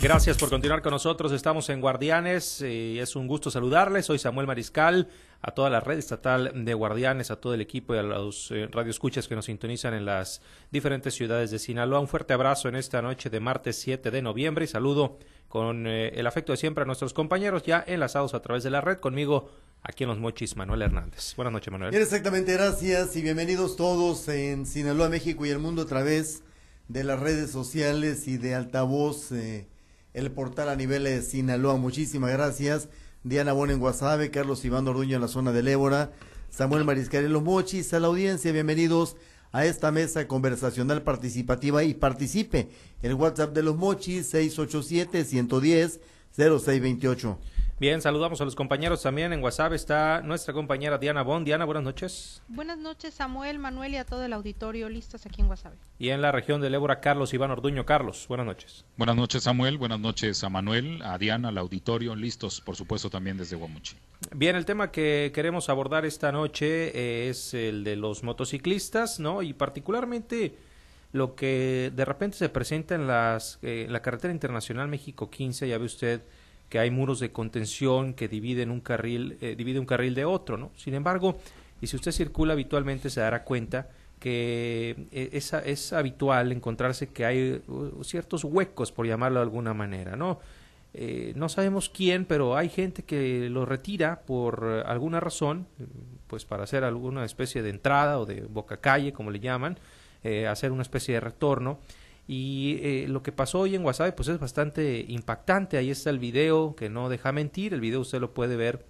Gracias por continuar con nosotros. Estamos en Guardianes y es un gusto saludarles. Soy Samuel Mariscal, a toda la red estatal de Guardianes, a todo el equipo y a los eh, radioescuchas que nos sintonizan en las diferentes ciudades de Sinaloa. Un fuerte abrazo en esta noche de martes 7 de noviembre y saludo con eh, el afecto de siempre a nuestros compañeros ya enlazados a través de la red. Conmigo aquí en Los Mochis, Manuel Hernández. Buenas noches, Manuel. exactamente, gracias y bienvenidos todos en Sinaloa, México y el mundo a través de las redes sociales y de altavoz. Eh, el portal a nivel de Sinaloa. Muchísimas gracias. Diana Bona en Guasave, Carlos Iván Orduño en la zona del Ébora, Samuel Mariscal en Los Mochis, a la audiencia, bienvenidos a esta mesa conversacional participativa y participe. El WhatsApp de Los Mochis, 687 110 0628. Bien, saludamos a los compañeros también. En WhatsApp está nuestra compañera Diana Bond. Diana, buenas noches. Buenas noches, Samuel, Manuel y a todo el auditorio listos aquí en WhatsApp. Y en la región del Ébora, Carlos Iván Orduño. Carlos, buenas noches. Buenas noches, Samuel. Buenas noches a Manuel, a Diana, al auditorio. Listos, por supuesto, también desde Guamuchi. Bien, el tema que queremos abordar esta noche eh, es el de los motociclistas, ¿no? Y particularmente lo que de repente se presenta en las, eh, la carretera internacional México 15, ya ve usted que hay muros de contención que dividen un carril, eh, divide un carril de otro, ¿no? Sin embargo, y si usted circula habitualmente se dará cuenta que eh, es, es habitual encontrarse que hay uh, ciertos huecos, por llamarlo de alguna manera, ¿no? Eh, no sabemos quién, pero hay gente que lo retira por alguna razón, pues para hacer alguna especie de entrada o de boca calle, como le llaman, hacer una especie de retorno y eh, lo que pasó hoy en WhatsApp pues es bastante impactante. Ahí está el video que no deja mentir. El video usted lo puede ver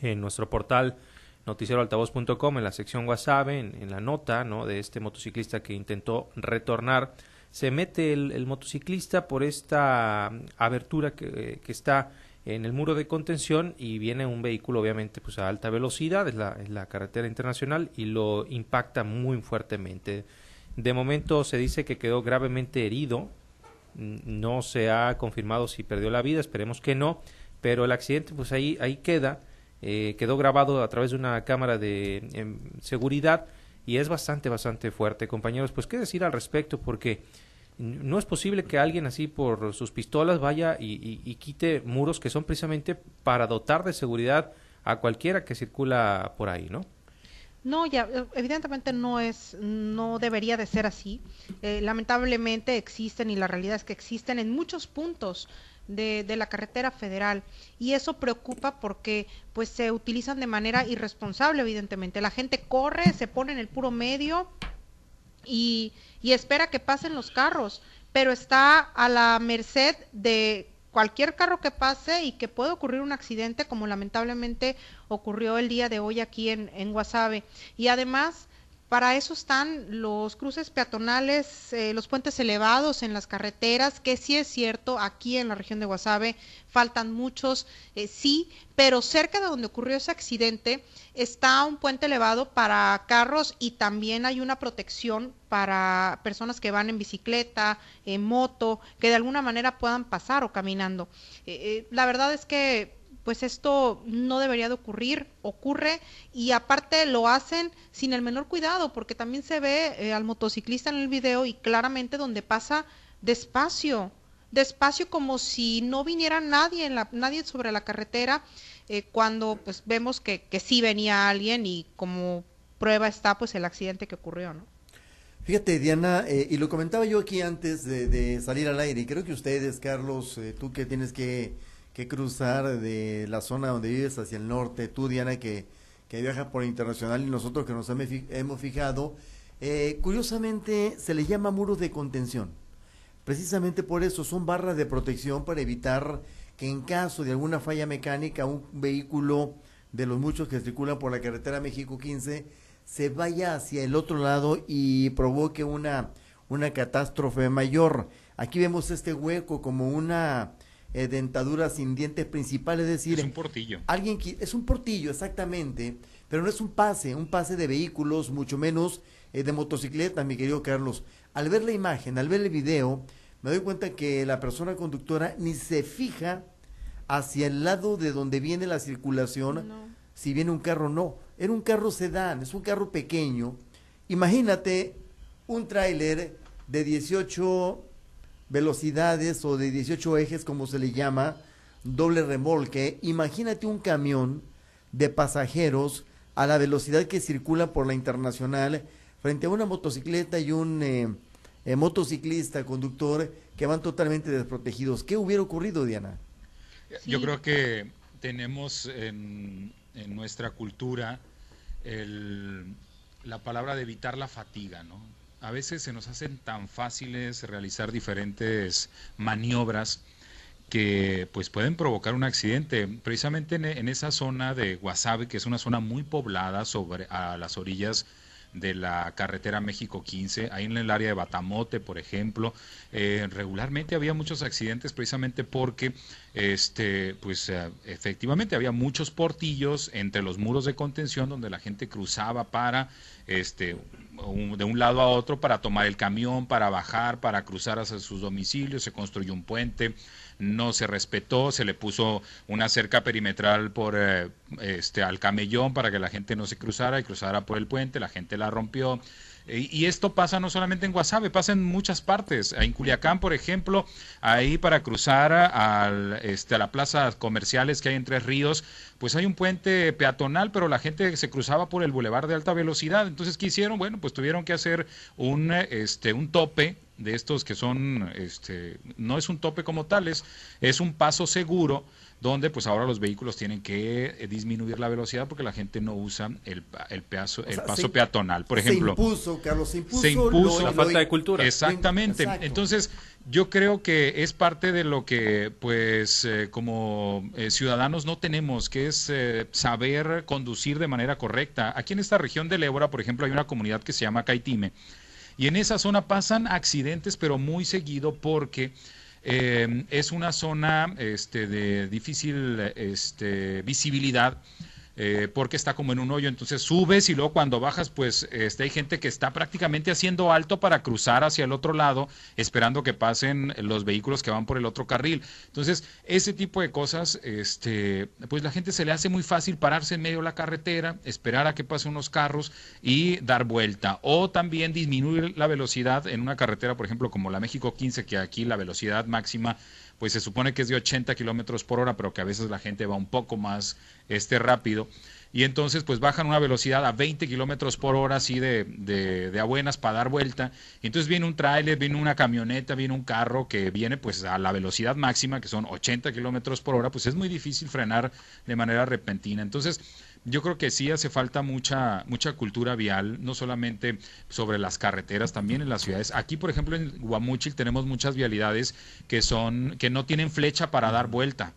en nuestro portal noticieroaltavoz.com en la sección WhatsApp, en, la nota ¿no? de este motociclista que intentó retornar. Se mete el, motociclista por esta abertura que, que, está en el muro de contención y viene un vehículo obviamente pues a alta velocidad, es la carretera internacional y lo impacta muy fuertemente. De momento se dice que quedó gravemente herido. No se ha confirmado si perdió la vida, esperemos que no, pero el accidente pues ahí, ahí queda. Eh, quedó grabado a través de una cámara de em, seguridad y es bastante, bastante fuerte. Compañeros, pues qué decir al respecto porque no es posible que alguien así por sus pistolas vaya y quite muros que son precisamente para dotar de seguridad a cualquiera que circula por ahí, ¿no? No, ya, eh, evidentemente no es, no debería de ser así. Eh, lamentablemente existen y la realidad es que existen en muchos puntos de, de, la carretera federal y eso preocupa porque pues se utilizan de manera irresponsable, evidentemente. La gente corre, se pone en el puro medio y, y espera que pasen los carros, pero está a la merced de cualquier carro que pase y que puede ocurrir un accidente como lamentablemente ocurrió el día de hoy aquí en, en Guasave. Y además, para eso están los cruces peatonales, eh, los puentes elevados en las carreteras, que sí es cierto, aquí en la región de Guasave faltan muchos, eh, sí, pero cerca de donde ocurrió ese accidente está un puente elevado para carros y también hay una protección para personas que van en bicicleta, en moto, que de alguna manera puedan pasar o caminando. Eh, la verdad es que pues esto no debería de ocurrir, ocurre y aparte lo hacen sin el menor cuidado porque también se ve eh, al motociclista en el video y claramente donde pasa despacio, despacio como si no viniera nadie, en la, nadie sobre la carretera eh, cuando pues vemos que, que sí venía alguien y como prueba está pues el accidente que ocurrió, ¿no? Fíjate, Diana, eh, y lo comentaba yo aquí antes de, salir al aire, y creo que ustedes, Carlos, tú que tienes que que cruzar de la zona donde vives hacia el norte, tú Diana que, que viaja por internacional y nosotros que nos hemos fijado, eh, curiosamente se le llama muros de contención. Precisamente por eso son barras de protección para evitar que en caso de alguna falla mecánica un vehículo de los muchos que circulan por la carretera México 15 se vaya hacia el otro lado y provoque una, una catástrofe mayor. Aquí vemos este hueco como una eh, dentadura sin dientes principales, es decir... Es un portillo. Alguien es un portillo, exactamente, pero no es un pase, un pase de vehículos, mucho menos eh, de motocicleta, mi querido Carlos. Al ver la imagen, al ver el video, me doy cuenta que la persona conductora ni se fija hacia el lado de donde viene la circulación, si viene un carro no. Era un carro sedán, es un carro pequeño. Imagínate un tráiler de 18 velocidades o de 18 ejes, como se le llama, doble remolque. Imagínate un camión de pasajeros a la velocidad que circula por la internacional frente a una motocicleta y un eh, eh, motociclista, conductor, que van totalmente desprotegidos. ¿Qué hubiera ocurrido, Diana? Yo creo que tenemos en, nuestra cultura la palabra de evitar la fatiga, ¿no? A veces se nos hacen tan fáciles realizar diferentes maniobras que pues pueden provocar un accidente. Precisamente en, en, esa zona de Guasave, que es una zona muy poblada sobre a las orillas de la carretera México 15, ahí en el área de Batamote, por ejemplo, eh, regularmente había muchos accidentes precisamente porque, este, pues, eh, efectivamente había muchos portillos entre los muros de contención donde la gente cruzaba para, este, de un lado a otro para tomar el camión, para bajar, para cruzar hacia sus domicilios, se construyó un puente, no se respetó, se le puso una cerca perimetral por eh, este al camellón para que la gente no se cruzara y cruzara por el puente, la gente la rompió. Y esto pasa no solamente en Guasave, pasa en muchas partes. En Culiacán, por ejemplo, ahí para cruzar al, este, a la plaza comerciales que hay en Tres Ríos, pues hay un puente peatonal, pero la gente se cruzaba por el bulevar de alta velocidad. Entonces, ¿qué hicieron? Bueno, pues tuvieron que hacer un, este, un tope de estos que son, este, no es un tope como tales, es un paso seguro donde pues ahora los vehículos tienen que eh, disminuir la velocidad porque la gente no usa el, el, peazo, el paso peatonal, por ejemplo. Se impuso, Carlos, se impuso, la falta de cultura. Exactamente. Entonces, yo creo que es parte de lo que pues eh, como eh, ciudadanos no tenemos, que es saber conducir de manera correcta. Aquí en esta región del Ébora, por ejemplo, hay una comunidad que se llama Caitime y en esa zona pasan accidentes, pero muy seguido porque eh, es una zona este, de difícil este, visibilidad eh, porque está como en un hoyo, entonces subes y luego cuando bajas, pues este, hay gente que está prácticamente haciendo alto para cruzar hacia el otro lado, esperando que pasen los vehículos que van por el otro carril. Entonces, ese tipo de cosas, este, pues la gente se le hace muy fácil pararse en medio de la carretera, esperar a que pasen unos carros y dar vuelta. O también disminuir la velocidad en una carretera, por ejemplo, como la México 15, que aquí la velocidad máxima pues se supone que es de 80 kilómetros por hora, pero que a veces la gente va un poco más este, rápido. Y entonces, pues bajan una velocidad a 20 kilómetros por hora, así de, de, de, a buenas para dar vuelta. Y entonces viene un tráiler, viene una camioneta, viene un carro que viene pues a la velocidad máxima, que son 80 kilómetros por hora, pues es muy difícil frenar de manera repentina. Entonces, yo creo que sí hace falta mucha, mucha cultura vial, no solamente sobre las carreteras, también en las ciudades. Aquí, por ejemplo, en Guamúchil tenemos muchas vialidades que son, que no tienen flecha para dar vuelta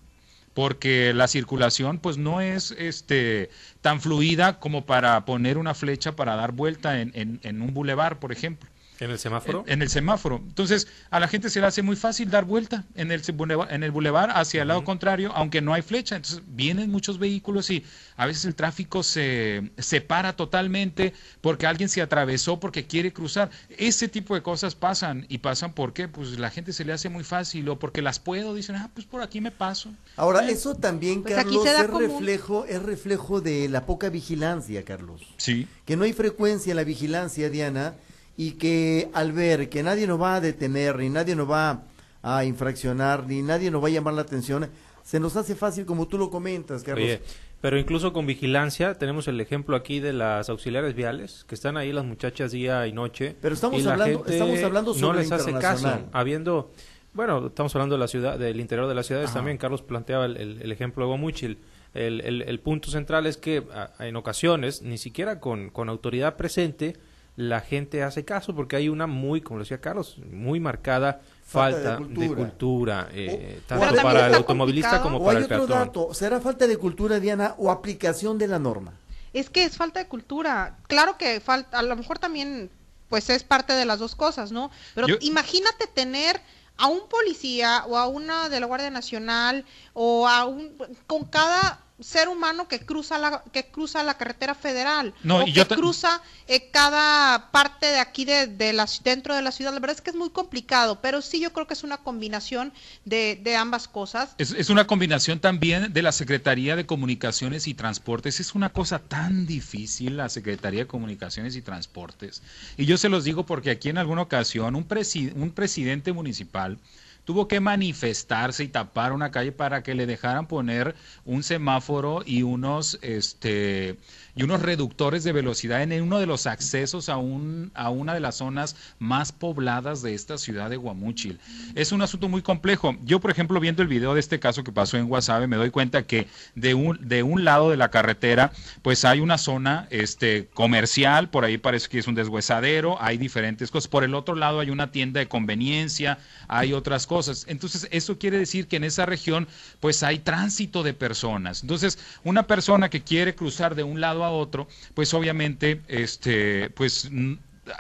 porque la circulación pues no es este tan fluida como para poner una flecha para dar vuelta en, en, en un bulevar, por ejemplo. ¿En el semáforo? En, el semáforo. Entonces, a la gente se le hace muy fácil dar vuelta en el, en el bulevar hacia el lado contrario, aunque no hay flecha. Entonces, vienen muchos vehículos y a veces el tráfico se separa totalmente porque alguien se atravesó porque quiere cruzar. Ese tipo de cosas pasan. ¿Y pasan porque Pues la gente se le hace muy fácil o porque las puedo. Dicen, ah, pues por aquí me paso. Ahora, eso también, pues Carlos, es reflejo, es reflejo de la poca vigilancia, Carlos. Sí. Que no hay frecuencia en la vigilancia, Diana y que al ver que nadie nos va a detener, ni nadie nos va a infraccionar, ni nadie nos va a llamar la atención, se nos hace fácil como tú lo comentas, Carlos. pero incluso con vigilancia, tenemos el ejemplo aquí de las auxiliares viales, que están ahí las muchachas día y noche. Pero estamos, hablando, estamos hablando sobre No les hace caso, habiendo... Bueno, estamos hablando de la ciudad, del interior de las ciudades también. Carlos planteaba el, ejemplo de Guamuchil. El, el, punto central es que en ocasiones, ni siquiera con, con autoridad presente, la gente hace caso porque hay una muy, como decía Carlos, muy marcada falta, de cultura, eh, tanto para el automovilista como para el peatón. Dato, ¿Será falta de cultura, Diana, o aplicación de la norma? Es que es falta de cultura. Claro que falta, a lo mejor también, pues es parte de las dos cosas, ¿no? Pero imagínate tener a un policía o a una de la Guardia Nacional o a un con cada ser humano que cruza la que cruza la carretera federal No, o y que yo cruza eh, cada parte de aquí de, de la dentro de la ciudad la verdad es que es muy complicado pero sí yo creo que es una combinación de, de ambas cosas Es, es una combinación también de la Secretaría de Comunicaciones y Transportes. Es una cosa tan difícil la Secretaría de Comunicaciones y Transportes. Y yo se los digo porque aquí en alguna ocasión un, presi- un presidente municipal tuvo que manifestarse y tapar una calle para que le dejaran poner un semáforo y unos este y unos reductores de velocidad en uno de los accesos a un a una de las zonas más pobladas de esta ciudad de Guamúchil. Es un asunto muy complejo. Yo, por ejemplo, viendo el video de este caso que pasó en Guasave, me doy cuenta que de un de un lado de la carretera, pues hay una zona este comercial, por ahí parece que es un deshuesadero, hay diferentes cosas. Por el otro lado hay una tienda de conveniencia, hay otras cosas. Entonces, eso quiere decir que en esa región pues hay tránsito de personas. Entonces, una persona que quiere cruzar de un lado a otro, pues obviamente este pues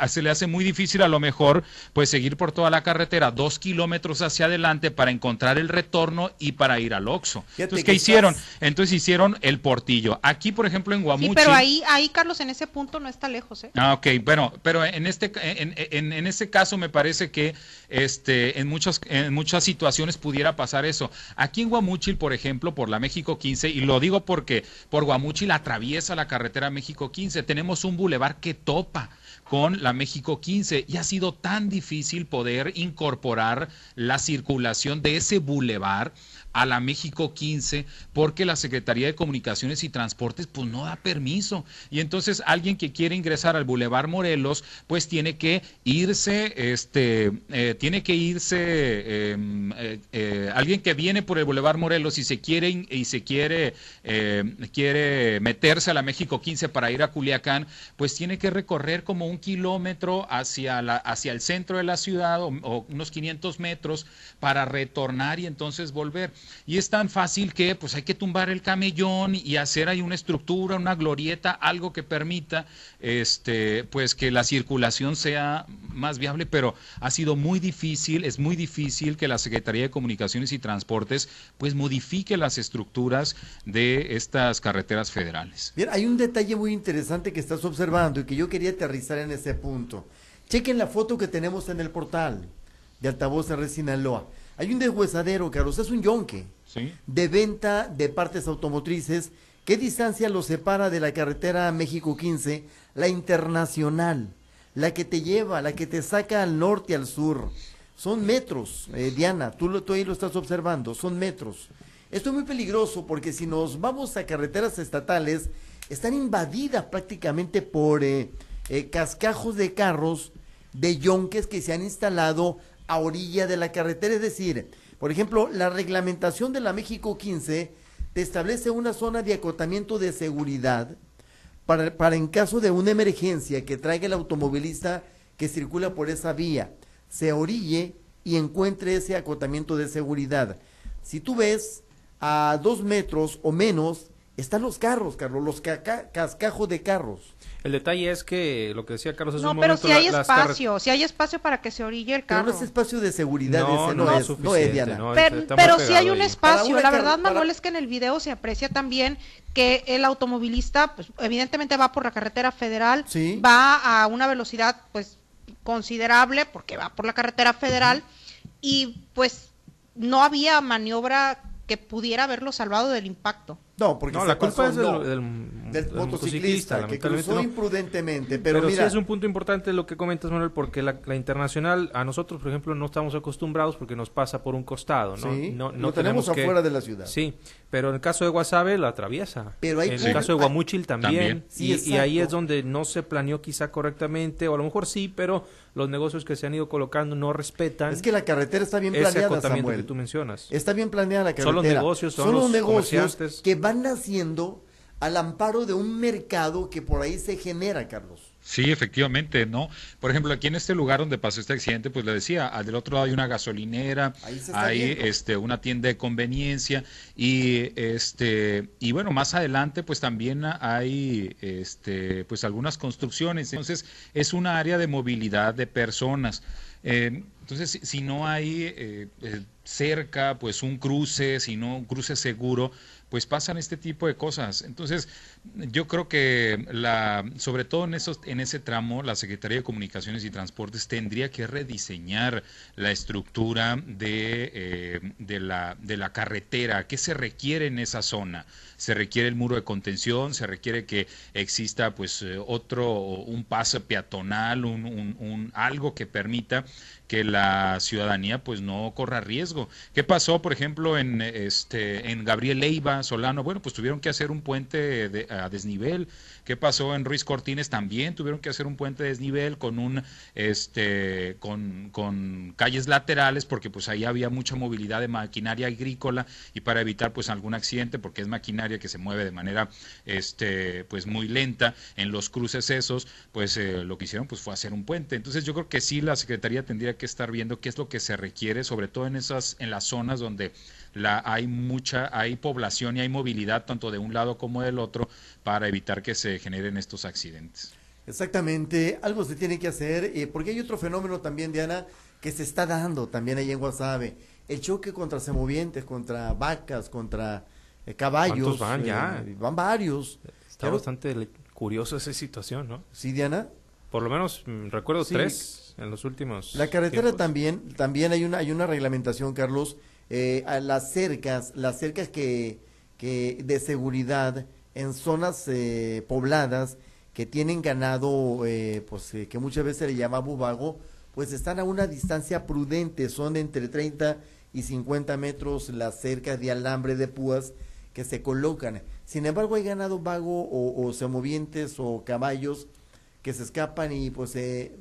se le hace muy difícil a lo mejor pues seguir por toda la carretera dos kilómetros hacia adelante para encontrar el retorno y para ir al Oxxo. Entonces, ¿qué hicieron? Entonces hicieron el portillo. Aquí, por ejemplo, en Guamuchil... sí pero ahí ahí Carlos en ese punto no está lejos ¿eh? Ah, ok, bueno, pero en este en, en, en este caso me parece que este en muchas en muchas situaciones pudiera pasar eso. Aquí en Guamúchil, por ejemplo, por la México 15 y lo digo porque por Guamúchil atraviesa la carretera México 15, tenemos un bulevar que topa con la México 15 y ha sido tan difícil poder incorporar la circulación de ese bulevar a la México 15 porque la Secretaría de Comunicaciones y Transportes pues no da permiso. Y entonces alguien que quiere ingresar al Boulevard Morelos pues tiene que irse este eh, tiene que irse eh, eh, eh, alguien que viene por el Boulevard Morelos y se quiere y se quiere eh, quiere meterse a la México 15 para ir a Culiacán pues tiene que recorrer como un kilómetro hacia la hacia el centro de la ciudad o, o unos 500 metros para retornar y entonces volver y es tan fácil que pues hay que tumbar el camellón y hacer ahí una estructura, una glorieta, algo que permita este pues que la circulación sea más viable, pero ha sido muy difícil, es muy difícil que la Secretaría de Comunicaciones y Transportes pues modifique las estructuras de estas carreteras federales. Bien, hay un detalle muy interesante que estás observando y que yo quería aterrizar en ese punto. Chequen la foto que tenemos en el portal de Altavoz de Sinaloa. Hay un deshuesadero, Carlos, es un yonque ¿Sí? de venta de partes automotrices. ¿Qué distancia lo separa de la carretera México 15? La internacional, la que te lleva, la que te saca al norte, al sur. Son metros, eh, Diana, tú, lo, tú ahí lo estás observando, son metros. Esto es muy peligroso porque si nos vamos a carreteras estatales, están invadidas prácticamente por eh, eh, cascajos de carros, de yonques que se han instalado a orilla de la carretera. Es decir, por ejemplo, la reglamentación de la México 15 te establece una zona de acotamiento de seguridad para, para en caso de una emergencia que traiga el automovilista que circula por esa vía, se orille y encuentre ese acotamiento de seguridad. Si tú ves a dos metros o menos, están los carros, Carlos, los cascajos de carros. El detalle es que lo que decía Carlos hace no un pero momento si hay la- espacio si hay espacio para que se orille el Pero carro no es espacio de seguridad, No, ese no, no, es es, no es, Diana. no, pero, pero sí hay un ahí. espacio. La verdad, para- Manuel, es que en el video se aprecia también que el automovilista, pues, evidentemente va por la carretera federal, Sí. va a una velocidad, pues, considerable, porque va por la carretera federal, y pues no había maniobra que pudiera haberlo salvado del impacto. No, porque No, la culpa pasó, es del, no, del- del del motociclista que cruzó no. imprudentemente. Pero, Pero, mira, sí es un punto importante lo que comentas, Manuel, porque la, la internacional, a nosotros, por ejemplo, no estamos acostumbrados porque nos pasa por un costado, ¿no? sí, no, lo tenemos que- afuera de la ciudad. Sí, pero en el caso de Guasave lo atraviesa. Pero hay en Sí. el caso de Guamuchil también. También. Sí, y, y ahí es donde no se planeó quizá correctamente, o a lo mejor sí, pero los negocios que se han ido colocando no respetan Es que la carretera está bien planeada, Samuel. que tú mencionas. Está bien planeada la carretera. Son los negocios, son los los negocios que van naciendo al amparo de un mercado que por ahí se genera, Carlos. Sí, efectivamente, ¿no? Por ejemplo, aquí en este lugar donde pasó este accidente, pues le decía, al del otro lado hay una gasolinera, hay viendo. este una tienda de conveniencia y este y bueno, más adelante pues también hay este pues algunas construcciones. Entonces, es una área de movilidad de personas. entonces, si no hay cerca, pues un cruce, si no un cruce seguro, pues pasan este tipo de cosas. Entonces, yo creo que la, sobre todo en esos, en ese tramo, la Secretaría de Comunicaciones y Transportes tendría que rediseñar la estructura de, eh, de, la, de la carretera. ¿Qué se requiere en esa zona? Se requiere el muro de contención, se requiere que exista pues eh, otro, un paso peatonal, un, un, un algo que permita que la ciudadanía pues no corra riesgo. ¿Qué pasó, por ejemplo, en este en Gabriel Leiva, Solano? Bueno, pues tuvieron que hacer un puente de, a desnivel. ¿Qué pasó en Ruiz Cortines? También tuvieron que hacer un puente de desnivel con un este con, con calles laterales porque pues ahí había mucha movilidad de maquinaria agrícola y para evitar pues algún accidente porque es maquinaria que se mueve de manera este pues muy lenta en los cruces esos, pues eh, lo que hicieron pues fue hacer un puente. Entonces yo creo que sí la Secretaría tendría que estar viendo qué es lo que se requiere, sobre todo en esas, en las zonas donde la, hay mucha, hay población y hay movilidad tanto de un lado como del otro para evitar que se generen estos accidentes. Exactamente, algo se tiene que hacer, eh, porque hay otro fenómeno también, Diana, que se está dando también ahí en Guasave, el choque contra semovientes, contra vacas, contra eh, caballos. van ya? Eh, van varios. Está bastante curiosa esa situación, ¿no? Sí, Diana. Por lo menos mm, recuerdo tres en los últimos. La carretera también, también hay una, hay una reglamentación, Carlos, eh, a las cercas, las cercas que, que de seguridad en zonas eh, pobladas que tienen ganado, eh, pues que muchas veces se le llama bubago, pues están a una distancia prudente, son entre 30 y 50 metros las cercas de alambre de púas que se colocan. Sin embargo, hay ganado vago o, o semovientes o caballos que se escapan y pues eh,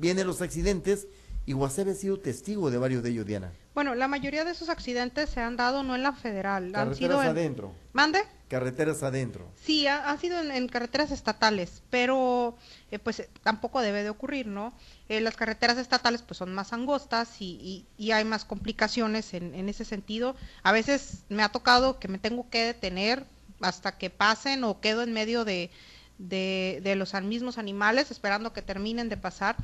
vienen los accidentes y Guasave ha sido testigo de varios de ellos, Diana. Bueno, la mayoría de esos accidentes se han dado no en la federal, carreteras han sido adentro. ¿Mande? Carreteras adentro. Sí, han sido en, carreteras estatales, pero eh, pues tampoco debe de ocurrir, ¿no? Eh, las carreteras estatales pues son más angostas y, y, hay más complicaciones en, en, ese sentido. A veces me ha tocado que me tengo que detener hasta que pasen o quedo en medio de, de, los mismos animales esperando que terminen de pasar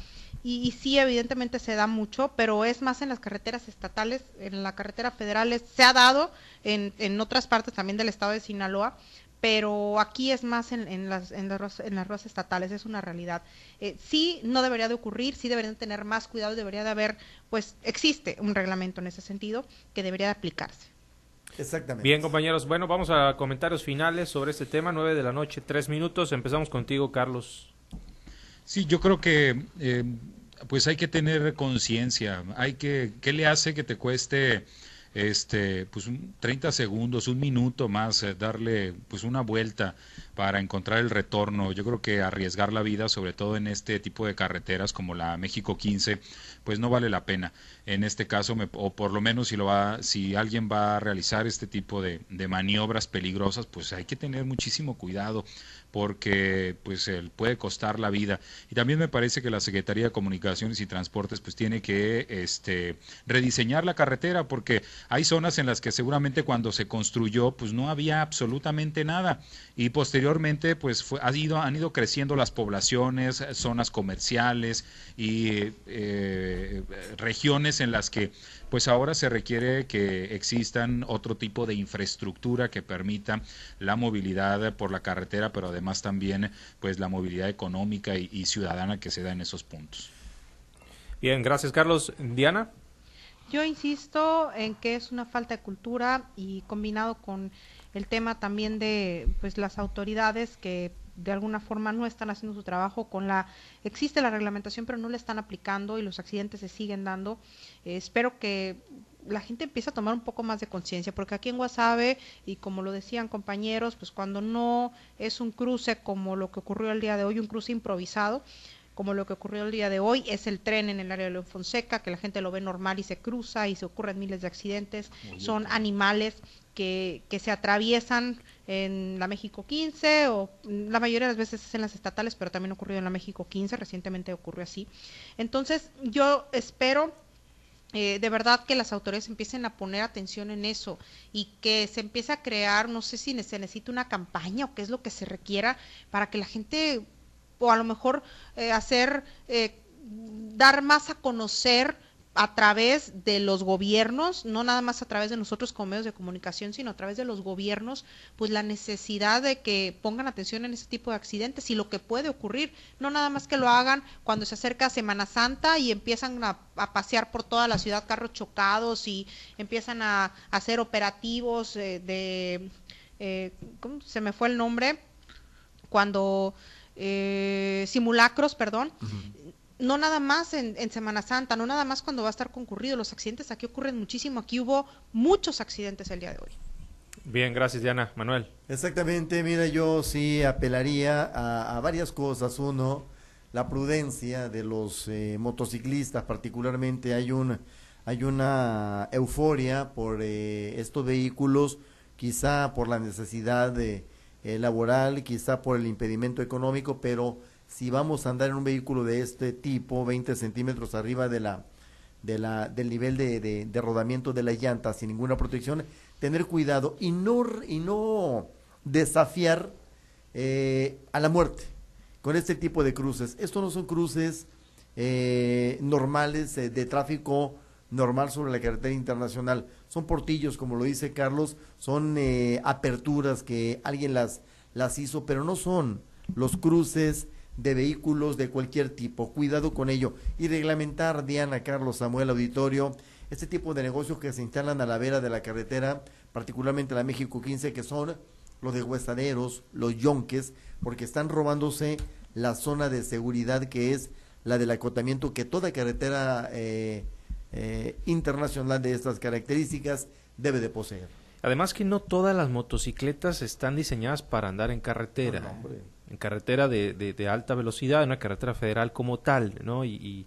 y, sí, evidentemente se da mucho, pero es más en las carreteras estatales, en la carretera federal se ha dado, en, en otras partes también del estado de Sinaloa, pero aquí es más en, en, las, en, las, en las ruedas estatales, es una realidad. Eh, sí, no debería de ocurrir, sí deberían tener más cuidado, debería de haber, pues existe un reglamento en ese sentido que debería de aplicarse. Exactamente. Bien, compañeros, bueno, vamos a comentarios finales sobre este tema, nueve de la noche, tres minutos, empezamos contigo, Carlos. Sí, yo creo que eh, pues hay que tener conciencia, hay que, ¿qué le hace que te cueste este pues 30 segundos, un minuto más, eh, darle pues una vuelta para encontrar el retorno. Yo creo que arriesgar la vida, sobre todo en este tipo de carreteras como la México 15, pues no vale la pena. En este caso, o por lo menos si lo va, si alguien va a realizar este tipo de, de maniobras peligrosas, pues hay que tener muchísimo cuidado porque pues puede costar la vida. Y también me parece que la Secretaría de Comunicaciones y Transportes pues tiene que este rediseñar la carretera porque hay zonas en las que seguramente cuando se construyó pues no había absolutamente nada. Y posteriormente pues fue, ha ido, han ido creciendo las poblaciones, zonas comerciales y eh, regiones en las que pues ahora se requiere que existan otro tipo de infraestructura que permita la movilidad por la carretera, pero además también pues la movilidad económica y, y ciudadana que se da en esos puntos. Bien, gracias Carlos. Diana. Yo insisto en que es una falta de cultura y combinado con el tema también de pues las autoridades que de alguna forma no están haciendo su trabajo con la existe la reglamentación pero no la están aplicando y los accidentes se siguen dando. Eh, espero que la gente empiece a tomar un poco más de conciencia porque aquí en Guasave y como lo decían compañeros pues cuando no es un cruce como lo que ocurrió el día de hoy un cruce improvisado como lo que ocurrió el día de hoy, es el tren en el área de León Fonseca, que la gente lo ve normal y se cruza y se ocurren miles de accidentes, son animales que, que se atraviesan en la México 15 o la mayoría de las veces es en las estatales, pero también ocurrió en la México 15, recientemente ocurrió así. Entonces yo espero eh, de verdad que las autoridades empiecen a poner atención en eso y que se empiece a crear, no sé si se necesita una campaña o qué es lo que se requiera para que la gente o a lo mejor eh, hacer eh, dar más a conocer a través de los gobiernos, no nada más a través de nosotros como medios de comunicación, sino a través de los gobiernos, pues la necesidad de que pongan atención en ese tipo de accidentes y lo que puede ocurrir, no nada más que lo hagan cuando se acerca Semana Santa y empiezan a, pasear por toda la ciudad carros chocados y empiezan a, hacer operativos eh, de, eh, ¿cómo se me fue el nombre? Cuando eh, simulacros, perdón no nada más en, Semana Santa, no nada más cuando va a estar concurrido, los accidentes aquí ocurren muchísimo, aquí hubo muchos accidentes el día de hoy. Bien, gracias Diana. Manuel. Exactamente, mira, yo sí apelaría a, varias cosas. Uno, la prudencia de los eh, motociclistas, particularmente hay, un, hay una euforia por eh, estos vehículos, quizá por la necesidad de, eh, laboral, quizá por el impedimento económico, pero si vamos a andar en un vehículo de este tipo, 20 centímetros arriba de la, de la, del nivel de, de, rodamiento de la llanta sin ninguna protección, tener cuidado y no, y no desafiar eh, a la muerte con este tipo de cruces. Estos no son cruces eh, normales eh, de tráfico normal sobre la carretera internacional. Son portillos, como lo dice Carlos, son aperturas que alguien las, las hizo, pero no son los cruces de vehículos de cualquier tipo. Cuidado con ello. Y reglamentar, Diana, Carlos, Samuel, Auditorio, este tipo de negocios que se instalan a la vera de la carretera, particularmente la México 15, que son los de huesaderos, los yonques, porque están robándose la zona de seguridad que es la del acotamiento que toda carretera eh, eh, internacional de estas características debe de poseer. Además que no todas las motocicletas están diseñadas para andar en carretera en carretera de, de, alta velocidad, en una carretera federal como tal, ¿no? Y,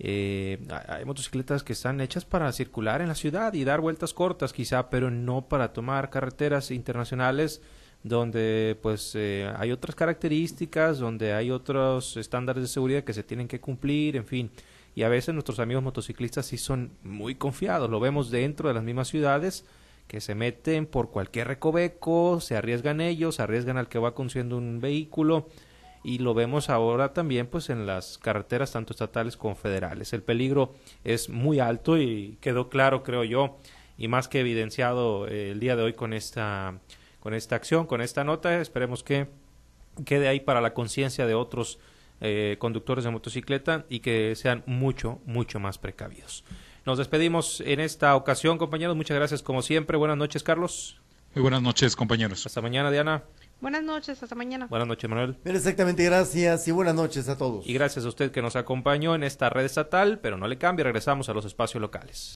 eh, hay motocicletas que están hechas para circular en la ciudad y dar vueltas cortas quizá, pero no para tomar carreteras internacionales donde pues eh, hay otras características, donde hay otros estándares de seguridad que se tienen que cumplir, en fin. Y a veces nuestros amigos motociclistas sí son muy confiados, lo vemos dentro de las mismas ciudades, que se meten por cualquier recoveco, se arriesgan ellos, arriesgan al que va conduciendo un vehículo. Y lo vemos ahora también pues en las carreteras tanto estatales como federales. El peligro es muy alto y quedó claro, creo yo, y más que evidenciado eh, el día de hoy con esta con esta acción, con esta nota, esperemos que quede ahí para la conciencia de otros eh, conductores de motocicleta y que sean mucho, mucho más precavidos. Nos despedimos en esta ocasión, compañeros. Muchas gracias como siempre. Buenas noches, Carlos. Muy buenas noches, compañeros. Hasta mañana, Diana. Buenas noches, hasta mañana. Buenas noches, Manuel. Bien, exactamente, gracias y buenas noches a todos. Y gracias a usted que nos acompañó en esta red estatal, pero no le cambie, regresamos a los espacios locales.